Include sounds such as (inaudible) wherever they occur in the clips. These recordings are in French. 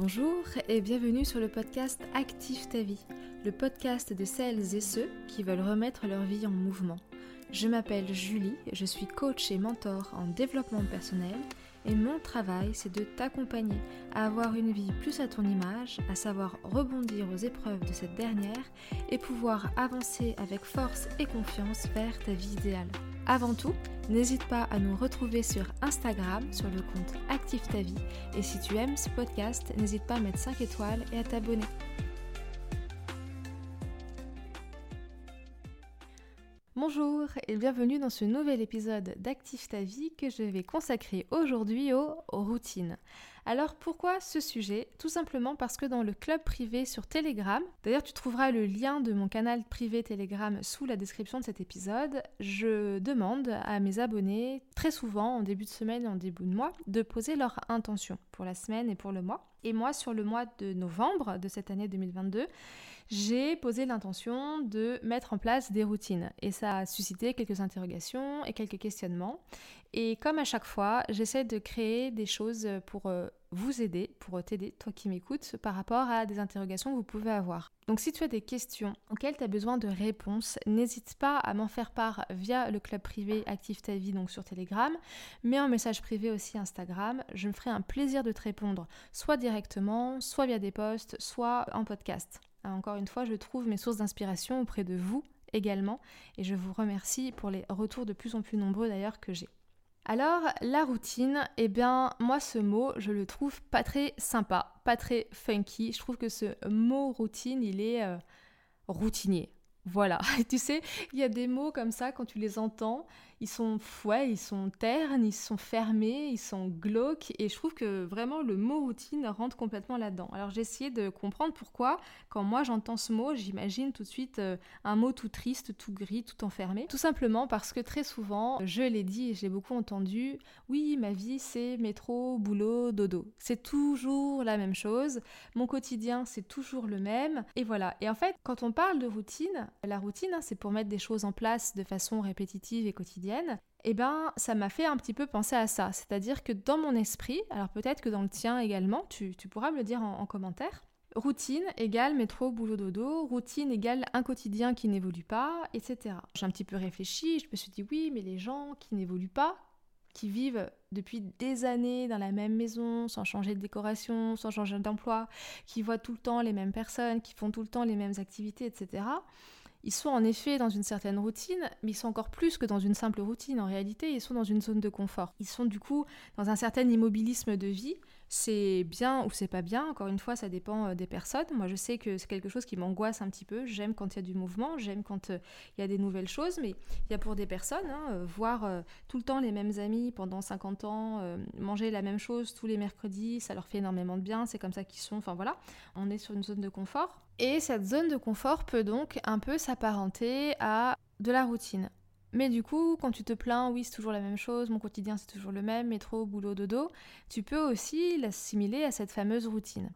Bonjour et bienvenue sur le podcast Active ta vie, le podcast de celles et ceux qui veulent remettre leur vie en mouvement. Je m'appelle Julie, je suis coach et mentor en développement personnel et mon travail c'est de t'accompagner à avoir une vie plus à ton image, à savoir rebondir aux épreuves de cette dernière et pouvoir avancer avec force et confiance vers ta vie idéale. Avant tout, n'hésite pas à nous retrouver sur Instagram sur le compte Active ta vie et si tu aimes ce podcast, n'hésite pas à mettre 5 étoiles et à t'abonner. Bonjour et bienvenue dans ce nouvel épisode d'Active ta vie que je vais consacrer aujourd'hui aux routines. Alors pourquoi ce sujet? Tout simplement parce que dans le club privé sur Telegram, d'ailleurs tu trouveras le lien de mon canal privé Telegram sous la description de cet épisode, je demande à mes abonnés très souvent en début de semaine et en début de mois de poser leur intention pour la semaine et pour le mois. Et moi sur le mois de novembre de cette année 2022, j'ai posé l'intention de mettre en place des routines et ça a suscité quelques interrogations et quelques questionnements. Et comme à chaque fois, j'essaie de créer des choses pour euh, vous aider, pour t'aider, toi qui m'écoutes, par rapport à des interrogations que vous pouvez avoir. Donc si tu as des questions auxquelles tu as besoin de réponses, n'hésite pas à m'en faire part via le club privé Active ta vie, donc sur Telegram, mais en message privé aussi Instagram. Je me ferai un plaisir de te répondre, soit directement, soit via des posts, soit en podcast. Encore une fois, je trouve mes sources d'inspiration auprès de vous également, et je vous remercie pour les retours de plus en plus nombreux d'ailleurs que j'ai. Alors, la routine, eh bien, moi, ce mot, je le trouve pas très sympa, pas très funky. Je trouve que ce mot routine, il est euh, routinier. Voilà, (laughs) tu sais, il y a des mots comme ça, quand tu les entends, ils sont ouais, ils sont ternes, ils sont fermés, ils sont glauques et je trouve que vraiment le mot routine rentre complètement là-dedans. Alors j'ai essayé de comprendre pourquoi quand moi j'entends ce mot, j'imagine tout de suite euh, un mot tout triste, tout gris, tout enfermé. Tout simplement parce que très souvent, je l'ai dit et j'ai beaucoup entendu, oui, ma vie c'est métro, boulot, dodo. C'est toujours la même chose. Mon quotidien c'est toujours le même et voilà. Et en fait, quand on parle de routine, la routine hein, c'est pour mettre des choses en place de façon répétitive et quotidienne eh ben, ça m'a fait un petit peu penser à ça. C'est-à-dire que dans mon esprit, alors peut-être que dans le tien également, tu, pourras me le dire en, commentaire, routine égale métro, boulot, dodo, routine égale un quotidien qui n'évolue pas, etc. J'ai un petit peu réfléchi, je me suis dit oui, mais les gens qui n'évoluent pas, qui vivent depuis des années dans la même maison, sans changer de décoration, sans changer d'emploi, qui voient tout le temps les mêmes personnes, qui font tout le temps les mêmes activités, etc ils sont en effet dans une certaine routine, mais ils sont encore plus que dans une simple routine. En réalité, ils sont dans une zone de confort. Ils sont du coup dans un certain immobilisme de vie c'est bien ou c'est pas bien, encore une fois, ça dépend euh, des personnes. Moi, je sais que c'est quelque chose qui m'angoisse un petit peu. J'aime quand il y a du mouvement, j'aime quand euh, il y a des nouvelles choses, mais il y a pour des personnes, hein, euh, voir tout le temps les mêmes amis pendant 50 ans, manger la même chose tous les mercredis, ça leur fait énormément de bien, c'est comme ça qu'ils sont. Enfin voilà, on est sur une zone de confort. Et cette zone de confort peut donc un peu s'apparenter à de la routine. Mais du coup, quand tu te plains, oui, c'est toujours la même chose, mon quotidien c'est toujours le même, métro, boulot, dodo, tu peux aussi l'assimiler à cette fameuse routine.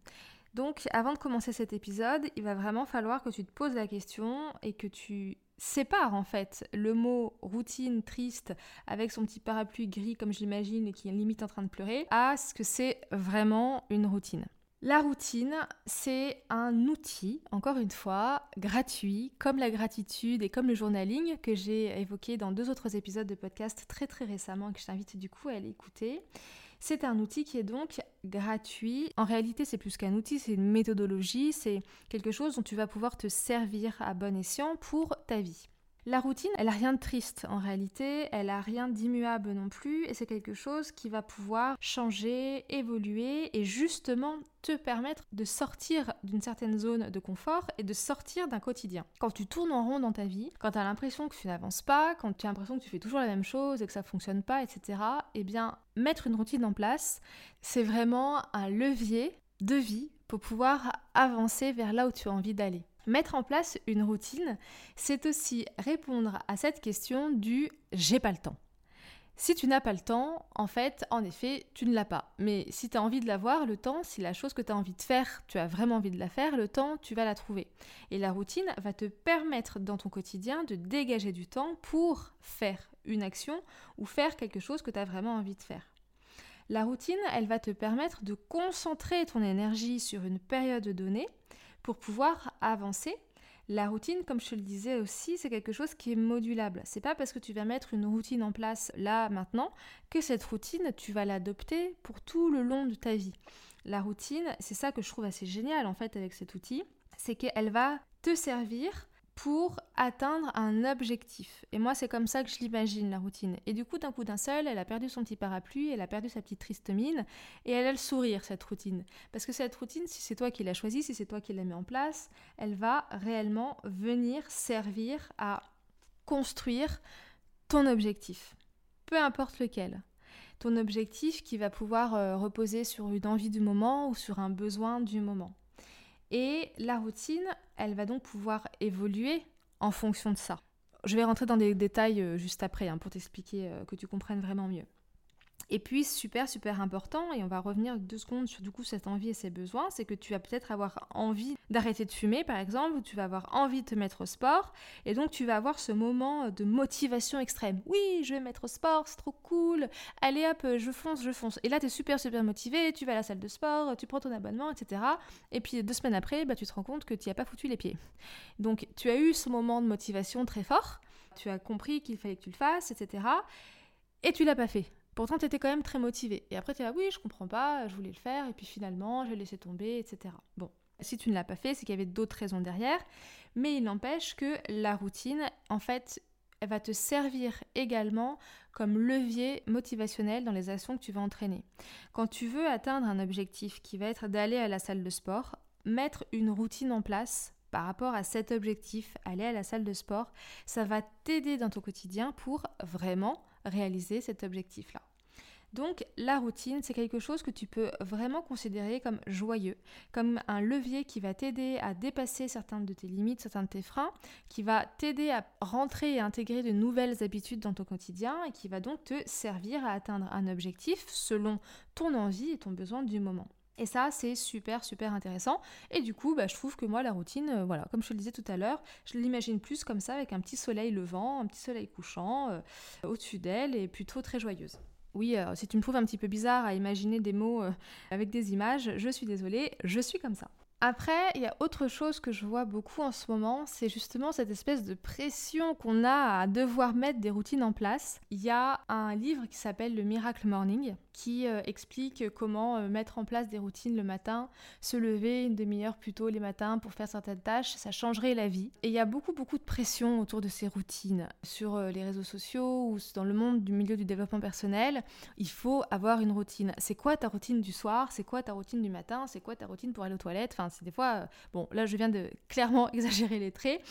Donc, avant de commencer cet épisode, il va vraiment falloir que tu te poses la question et que tu sépares en fait le mot routine triste avec son petit parapluie gris comme je l'imagine et qui est limite en train de pleurer à ce que c'est vraiment une routine. La routine, c'est un outil, encore une fois, gratuit, comme la gratitude et comme le journaling que j'ai évoqué dans deux autres épisodes de podcast très très récemment et que je t'invite du coup à l'écouter. C'est un outil qui est donc gratuit. En réalité, c'est plus qu'un outil, c'est une méthodologie, c'est quelque chose dont tu vas pouvoir te servir à bon escient pour ta vie. La routine, elle a rien de triste en réalité, elle a rien d'immuable non plus, et c'est quelque chose qui va pouvoir changer, évoluer et justement te permettre de sortir d'une certaine zone de confort et de sortir d'un quotidien. Quand tu tournes en rond dans ta vie, quand tu as l'impression que tu n'avances pas, quand tu as l'impression que tu fais toujours la même chose et que ça fonctionne pas, etc., eh bien, mettre une routine en place, c'est vraiment un levier de vie pour pouvoir avancer vers là où tu as envie d'aller. Mettre en place une routine, c'est aussi répondre à cette question du j'ai pas le temps. Si tu n'as pas le temps, en fait, en effet, tu ne l'as pas. Mais si tu as envie de l'avoir, le temps, si la chose que tu as envie de faire, tu as vraiment envie de la faire, le temps, tu vas la trouver. Et la routine va te permettre dans ton quotidien de dégager du temps pour faire une action ou faire quelque chose que tu as vraiment envie de faire. La routine, elle va te permettre de concentrer ton énergie sur une période donnée pour pouvoir avancer. La routine, comme je te le disais aussi, c'est quelque chose qui est modulable. C'est pas parce que tu vas mettre une routine en place là maintenant que cette routine, tu vas l'adopter pour tout le long de ta vie. La routine, c'est ça que je trouve assez génial en fait avec cet outil, c'est qu'elle va te servir pour atteindre un objectif. Et moi, c'est comme ça que je l'imagine, la routine. Et du coup, d'un coup d'un seul, elle a perdu son petit parapluie, elle a perdu sa petite triste mine, et elle a le sourire, cette routine. Parce que cette routine, si c'est toi qui l'as choisie, si c'est toi qui l'as mis en place, elle va réellement venir servir à construire ton objectif. Peu importe lequel. Ton objectif qui va pouvoir euh, reposer sur une envie du moment ou sur un besoin du moment. Et la routine, elle va donc pouvoir évoluer en fonction de ça. Je vais rentrer dans des détails euh, juste après hein, pour t'expliquer euh, que tu comprennes vraiment mieux. Et puis, super, super important, et on va revenir deux secondes sur du coup cette envie et ses besoins, c'est que tu vas peut-être avoir envie d'arrêter de fumer, par exemple, ou tu vas avoir envie de te mettre au sport, et donc tu vas avoir ce moment de motivation extrême. Oui, je vais mettre au sport, c'est trop cool, allez hop, je fonce, je fonce. Et là, tu es super, super motivé, tu vas à la salle de sport, tu prends ton abonnement, etc. Et puis deux semaines après, bah, tu te rends compte que tu n'y as pas foutu les pieds. Donc, tu as eu ce moment de motivation très fort, tu as compris qu'il fallait que tu le fasses, etc. Et tu l'as pas fait. Pourtant, tu étais quand même très motivé. Et après, tu es là, oui, je comprends pas, je voulais le faire, et puis finalement, j'ai laissé tomber, etc. Bon, si tu ne l'as pas fait, c'est qu'il y avait d'autres raisons derrière. Mais il n'empêche que la routine, en fait, elle va te servir également comme levier motivationnel dans les actions que tu vas entraîner. Quand tu veux atteindre un objectif qui va être d'aller à la salle de sport, mettre une routine en place par rapport à cet objectif, aller à la salle de sport, ça va t'aider dans ton quotidien pour vraiment réaliser cet objectif-là. Donc la routine, c'est quelque chose que tu peux vraiment considérer comme joyeux, comme un levier qui va t'aider à dépasser certaines de tes limites, certains de tes freins, qui va t'aider à rentrer et intégrer de nouvelles habitudes dans ton quotidien et qui va donc te servir à atteindre un objectif selon ton envie et ton besoin du moment. Et ça, c'est super, super intéressant. Et du coup, bah, je trouve que moi, la routine, euh, voilà, comme je te le disais tout à l'heure, je l'imagine plus comme ça, avec un petit soleil levant, un petit soleil couchant euh, au-dessus d'elle, et plutôt très joyeuse. Oui, euh, si tu me trouves un petit peu bizarre à imaginer des mots avec des images, je suis désolée, je suis comme ça. Après, il y a autre chose que je vois beaucoup en ce moment, c'est justement cette espèce de pression qu'on a à devoir mettre des routines en place. Il y a un livre qui s'appelle Le Miracle Morning qui euh, explique comment euh, mettre en place des routines le matin, se lever une demi-heure plus tôt les matins pour faire certaines tâches, ça changerait la vie. Et il y a beaucoup beaucoup de pression autour de ces routines sur euh, les réseaux sociaux ou dans le monde du milieu du développement personnel. Il faut avoir une routine. C'est quoi ta routine du soir? C'est quoi ta routine du matin? C'est quoi ta routine pour aller aux toilettes? Des fois bon, là je viens de clairement (laughs) exagérer les traits,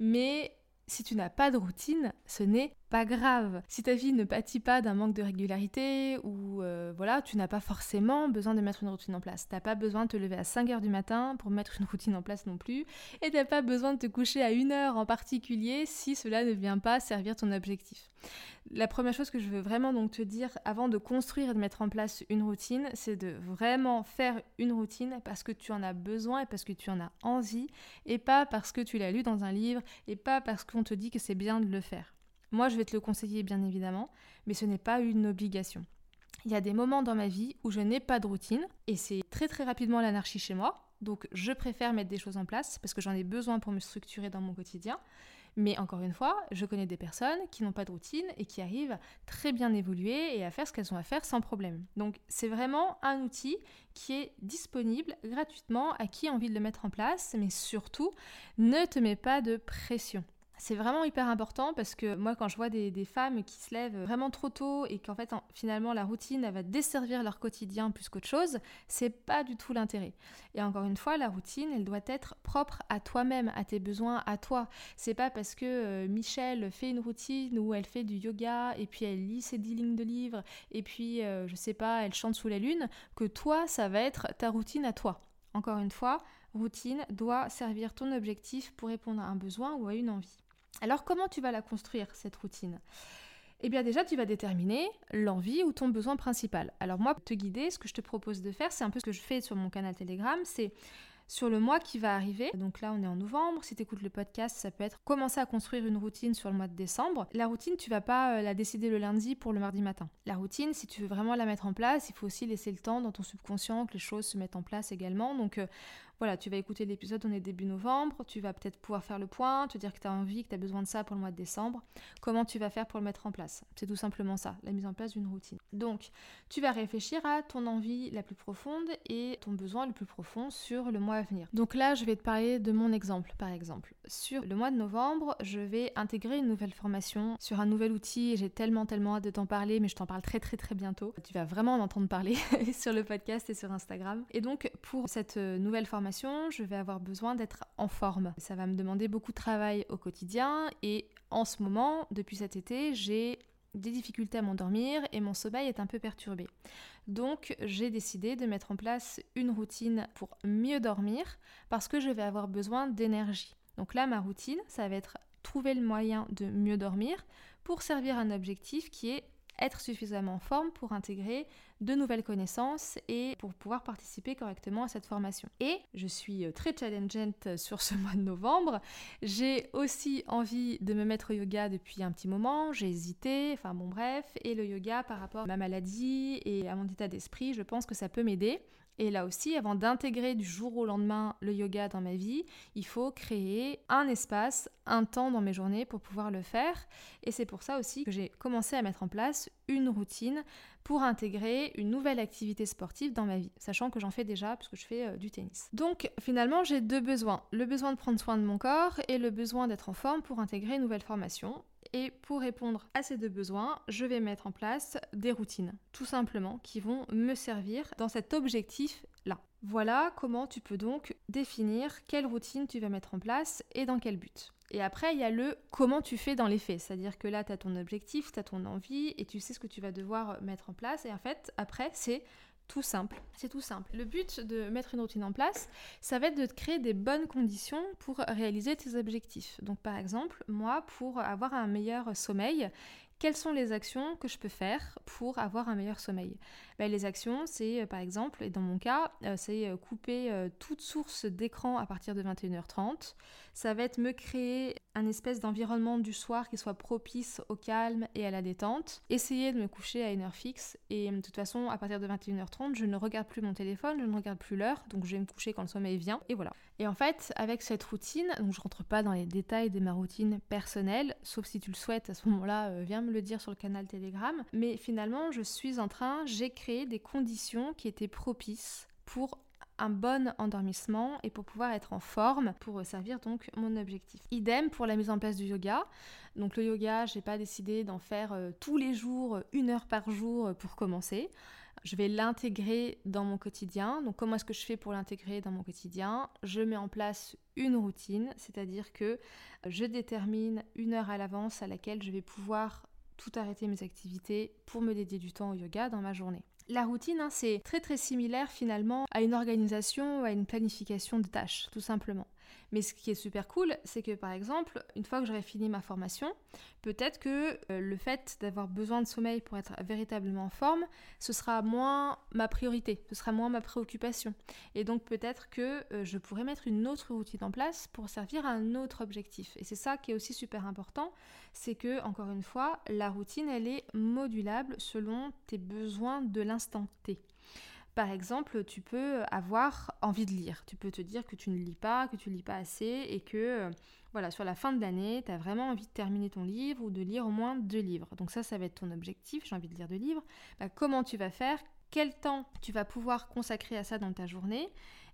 mais si tu n'as pas de routine, ce n'est pas grave. Si ta vie ne pâtit pas d'un manque de régularité ou euh, voilà, tu n'as pas forcément besoin de mettre une routine en place. T'as pas besoin de te lever à 5 heures du matin pour mettre une routine en place non plus. Et t'as pas besoin de te coucher à une heure en particulier si cela ne vient pas servir ton objectif. La première chose que je veux vraiment donc te dire avant de construire et de mettre en place une routine, c'est de vraiment faire une routine parce que tu en as besoin et parce que tu en as envie et pas parce que tu l'as lu dans un livre et pas parce qu'on te dit que c'est bien de le faire. Moi, je vais te le conseiller bien évidemment, mais ce n'est pas une obligation. Il y a des moments dans ma vie où je n'ai pas de routine et c'est très très rapidement l'anarchie chez moi. Donc je préfère mettre des choses en place parce que j'en ai besoin pour me structurer dans mon quotidien. Mais encore une fois, je connais des personnes qui n'ont pas de routine et qui arrivent très bien évoluer et à faire ce qu'elles ont à faire sans problème. Donc c'est vraiment un outil qui est disponible gratuitement à qui a envie de le mettre en place, mais surtout ne te mets pas de pression. C'est vraiment hyper important parce que moi, quand je vois des, femmes qui se lèvent vraiment trop tôt et qu'en fait, finalement, la routine, elle va desservir leur quotidien plus qu'autre chose, c'est pas du tout l'intérêt. Et encore une fois, la routine, elle doit être propre à toi-même, à tes besoins, à toi. C'est pas parce que euh, Michel fait une routine où elle fait du yoga et puis elle lit ses 10 lignes de livres et puis, euh, je sais pas, elle chante sous la lune, que toi, ça va être ta routine à toi. Encore une fois, routine doit servir ton objectif pour répondre à un besoin ou à une envie. Alors comment tu vas la construire, cette routine? Eh bien déjà, tu vas déterminer l'envie ou ton besoin principal. Alors moi, pour te guider, ce que je te propose de faire, c'est un peu ce que je fais sur mon canal Telegram, c'est sur le mois qui va arriver. Donc là, on est en novembre. Si tu écoutes le podcast, ça peut être commencer à construire une routine sur le mois de décembre. La routine, tu vas pas euh, la décider le lundi pour le mardi matin. La routine, si tu veux vraiment la mettre en place, il faut aussi laisser le temps dans ton subconscient que les choses se mettent en place également. Donc euh, voilà, tu vas écouter l'épisode, on est début novembre, tu vas peut-être pouvoir faire le point, te dire que tu as envie, que tu as besoin de ça pour le mois de décembre. Comment tu vas faire pour le mettre en place? C'est tout simplement ça, la mise en place d'une routine. Donc, tu vas réfléchir à ton envie la plus profonde et ton besoin le plus profond sur le mois à venir. Donc là, je vais te parler de mon exemple, par exemple. Sur le mois de novembre, je vais intégrer une nouvelle formation sur un nouvel outil j'ai tellement, tellement hâte de t'en parler, mais je t'en parle très, très, très bientôt. Tu vas vraiment en entendre parler (laughs) sur le podcast et sur Instagram. Et donc, pour cette nouvelle formation, je vais avoir besoin d'être en forme. Ça va me demander beaucoup de travail au quotidien et en ce moment, depuis cet été, j'ai des difficultés à m'endormir et mon sommeil est un peu perturbé. Donc j'ai décidé de mettre en place une routine pour mieux dormir parce que je vais avoir besoin d'énergie. Donc là, ma routine, ça va être trouver le moyen de mieux dormir pour servir un objectif qui est être suffisamment en forme pour intégrer de nouvelles connaissances et pour pouvoir participer correctement à cette formation. Et je suis euh, très challengeante sur ce (laughs) mois de novembre. J'ai aussi envie de me mettre au yoga depuis un petit moment. J'ai hésité, enfin bon bref. Et le yoga par rapport à ma maladie et à mon état d'esprit, je pense que ça peut m'aider. Et là aussi, avant d'intégrer du jour au lendemain le yoga dans ma vie, il faut créer un espace, un temps dans mes journées pour pouvoir le faire. Et c'est pour ça aussi que j'ai commencé à mettre en place une routine pour intégrer une nouvelle activité sportive dans ma vie, sachant que j'en fais déjà puisque je fais euh, du tennis. Donc finalement, j'ai deux besoins, le besoin de prendre soin de mon corps et le besoin d'être en forme pour intégrer une nouvelle formation. Et pour répondre à ces deux besoins, je vais mettre en place des routines, tout simplement, qui vont me servir dans cet objectif-là. Voilà comment tu peux donc définir quelle routine tu vas mettre en place et dans quel but. Et après, il y a le comment tu fais dans les faits. C'est-à-dire que là, tu as ton objectif, tu as ton envie et tu sais ce que tu vas devoir mettre en place. Et en fait, après, c'est tout simple. C'est tout simple. Le but de mettre une routine en place, ça va être de créer des bonnes conditions pour réaliser tes objectifs. Donc par exemple, moi, pour avoir un meilleur sommeil, quelles sont les actions que je peux faire pour avoir un meilleur sommeil? Ben, Les actions, c'est euh, par exemple, et dans mon cas, euh, c'est euh, couper toute source d'écran à partir de 21h30. Ça va être me créer un espèce d'environnement du soir qui soit propice au calme et à la détente. Essayer de me coucher à une heure fixe et de toute façon, à partir de 21h30, je ne regarde plus mon téléphone, je ne regarde plus l'heure, donc je vais me coucher quand le sommeil vient et voilà. Et en fait, avec cette routine, donc je rentre pas dans les détails de ma routine personnelle, sauf si tu le souhaites à ce moment-là, viens me le dire sur le canal Telegram, mais finalement, je suis en train, j'ai créé des conditions qui étaient propices pour un bon endormissement et pour pouvoir être en forme pour servir donc mon objectif. Idem pour la mise en place du yoga. Donc le yoga, j'ai pas décidé d'en faire euh, tous les jours, une heure par jour euh, pour commencer. Je vais l'intégrer dans mon quotidien. Donc comment est-ce que je fais pour l'intégrer dans mon quotidien? Je mets en place une routine, c'est-à-dire que je détermine une heure à l'avance à laquelle je vais pouvoir tout arrêter mes activités pour me dédier du temps au yoga dans ma journée. La routine, hein, c'est très très similaire finalement à une organisation, à une planification de tâches, tout simplement. Mais ce qui est super cool, c'est que par exemple, une fois que j'aurai fini ma formation, peut-être que euh, le fait d'avoir besoin de sommeil pour être véritablement en forme, ce sera moins ma priorité, ce sera moins ma préoccupation. Et donc peut-être que euh, je pourrais mettre une autre routine en place pour servir à un autre objectif. Et c'est ça qui est aussi super important, c'est que, encore une fois, la routine, elle est modulable selon tes besoins de l'instant T. Par exemple, tu peux avoir envie de lire. Tu peux te dire que tu ne lis pas, que tu lis pas assez et que euh, voilà, sur la fin de l'année, tu as vraiment envie de terminer ton livre ou de lire au moins deux livres. Donc ça, ça va être ton objectif, j'ai envie de lire deux livres. Bah, comment tu vas faire? Quel temps tu vas pouvoir consacrer à ça dans ta journée?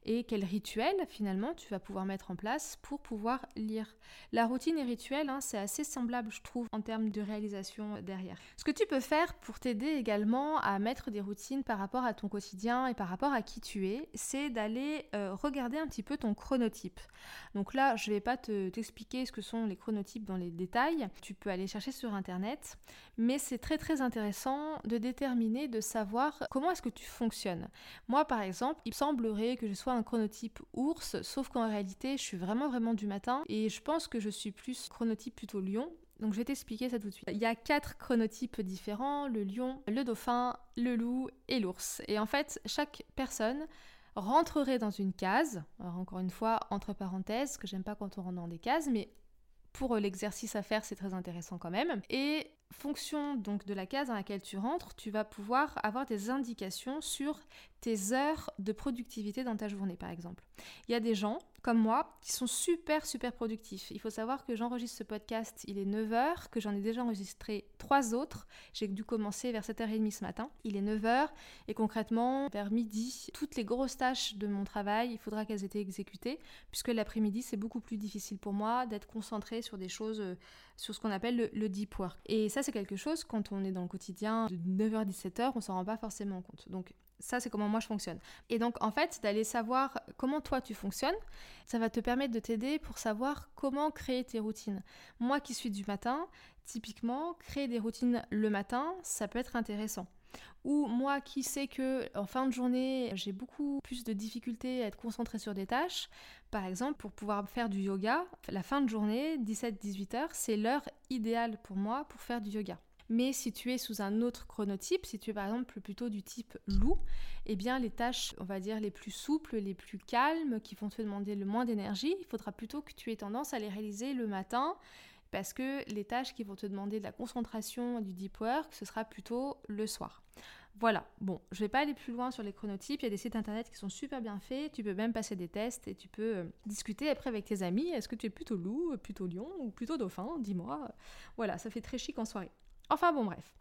Et quel rituel finalement tu vas pouvoir mettre en place pour pouvoir lire? La routine et rituel, hein, c'est assez semblable je trouve en termes de réalisation derrière. Ce que tu peux faire pour t'aider également à mettre des routines par rapport à ton quotidien et par rapport à qui tu es, c'est d'aller euh, regarder un petit peu ton chronotype. Donc là, je ne vais pas t'expliquer ce que sont les chronotypes dans les détails, tu peux aller chercher sur internet, mais c'est très très intéressant de déterminer, de savoir comment est-ce que tu fonctionnes. Moi par exemple, il semblerait que je sois un chronotype ours, sauf qu'en réalité, je suis vraiment vraiment du matin et je pense que je suis plus chronotype plutôt lion. Donc je vais t'expliquer ça tout de suite. Il y a quatre chronotypes différents, le lion, le dauphin, le loup et l'ours. Et en fait, chaque personne rentrerait dans une case. Encore une fois, entre parenthèses, que j'aime pas quand on rentre dans des cases, mais pour l'exercice à faire, c'est très intéressant quand même. Et fonction donc de la case dans laquelle tu rentres, tu vas pouvoir avoir des indications sur tes heures de productivité dans ta journée par exemple. Il y a des gens comme moi qui sont super super productifs. Il faut savoir que j'enregistre ce podcast, il est 9h, que j'en ai déjà enregistré trois autres. J'ai dû commencer vers 7h30 ce matin. Il est 9h et concrètement vers midi, toutes les grosses tâches de mon travail, il faudra qu'elles aient été exécutées puisque l'après-midi c'est beaucoup plus difficile pour moi d'être concentré sur des choses euh, sur ce qu'on appelle le, deep work. Et ça, c'est quelque chose, quand on est dans le quotidien de 9h-17h, on s'en rend pas forcément compte. Donc, ça, c'est comment moi je fonctionne. Et donc, en fait, d'aller savoir comment toi tu fonctionnes, ça va te permettre de t'aider pour savoir comment créer tes routines. Moi qui suis du matin, typiquement, créer des routines le matin, ça peut être intéressant. Ou moi qui sais que en fin de journée, j'ai beaucoup plus de difficultés à être concentrée sur des tâches, par exemple, pour pouvoir faire du yoga, la fin de journée, 17-18 heures, c'est l'heure idéale pour moi pour faire du yoga. Mais si tu es sous un autre chronotype, si tu es par exemple plutôt du type loup, eh bien les tâches, on va dire, les plus souples, les plus calmes, qui vont te demander le moins d'énergie, il faudra plutôt que tu aies tendance à les réaliser le matin, parce que les tâches qui vont te demander de la concentration, du deep work, ce sera plutôt le soir. Voilà, bon, je vais pas aller plus loin sur les chronotypes, il y a des sites internet qui sont super bien faits, tu peux même passer des tests et tu peux euh, discuter après avec tes amis, est-ce que tu es plutôt loup, plutôt lion ou plutôt dauphin, dis-moi. Voilà, ça fait très chic en soirée. Enfin bon bref,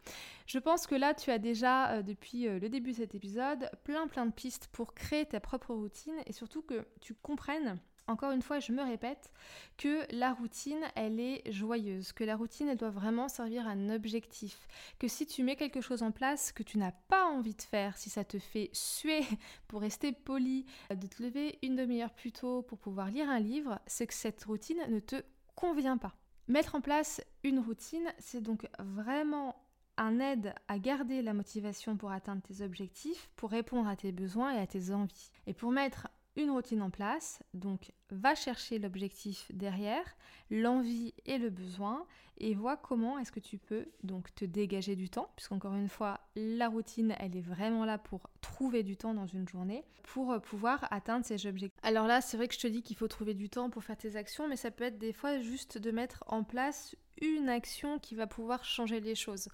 je pense que là tu as déjà euh, depuis euh, le début de cet épisode plein plein de pistes pour créer ta propre routine et surtout que tu comprennes encore une fois, je me répète, que la routine, elle est joyeuse, que la routine, elle doit vraiment servir à un objectif, que si tu mets quelque chose en place que tu n'as pas envie de faire, si ça te fait suer (laughs) pour rester poli, de te lever une demi-heure plus tôt pour pouvoir lire un livre, c'est que cette routine ne te convient pas. Mettre en place une routine, c'est donc vraiment un aide à garder la motivation pour atteindre tes objectifs, pour répondre à tes besoins et à tes envies. Et pour mettre routine en place, donc va chercher l'objectif derrière, l'envie et le besoin, et vois comment est-ce que tu peux donc te dégager du temps, puisqu'encore une fois, la routine, elle est vraiment là pour trouver du temps dans une journée, pour euh, pouvoir atteindre ces objectifs. Alors là, c'est vrai que je te dis qu'il faut trouver du temps pour faire tes actions, mais ça peut être des fois juste de mettre en place une action qui va pouvoir changer les choses.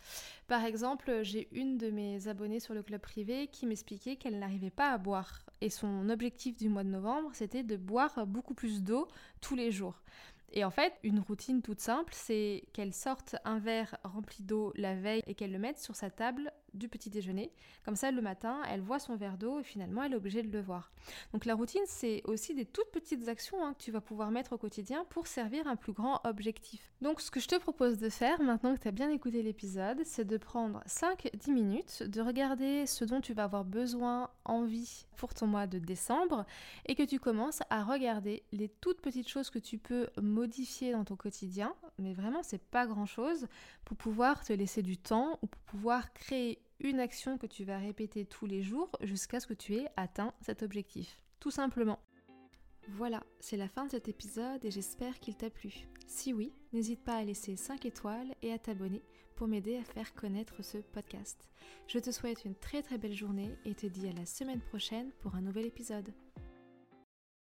Par exemple, j'ai une de mes abonnées sur le club privé qui m'expliquait qu'elle n'arrivait pas à boire. Et son objectif du mois de novembre, c'était de boire beaucoup plus d'eau tous les jours. Et en fait, une routine toute simple, c'est qu'elle sorte un verre rempli d'eau la veille et qu'elle le mette sur sa table du petit déjeuner. Comme ça, le matin, elle voit son verre d'eau et finalement, elle est obligée de le voir. Donc la routine, c'est aussi des toutes petites actions hein, que tu vas pouvoir mettre au quotidien pour servir un plus grand objectif. Donc ce que je te propose de faire, maintenant que tu as bien écouté l'épisode, c'est de prendre 5-10 minutes, de regarder ce dont tu vas avoir besoin, envie pour ton mois de décembre et que tu commences à regarder les toutes petites choses que tu peux modifier dans ton quotidien, mais vraiment c'est pas grand chose, pour pouvoir te laisser du temps ou pour pouvoir créer une action que tu vas répéter tous les jours jusqu'à ce que tu aies atteint cet objectif. Tout simplement. Voilà, c'est la fin de cet épisode et j'espère qu'il t'a plu. Si oui, n'hésite pas à laisser 5 étoiles et à t'abonner pour m'aider à faire connaître ce podcast. Je te souhaite une très très belle journée et te dis à la semaine prochaine pour un nouvel épisode.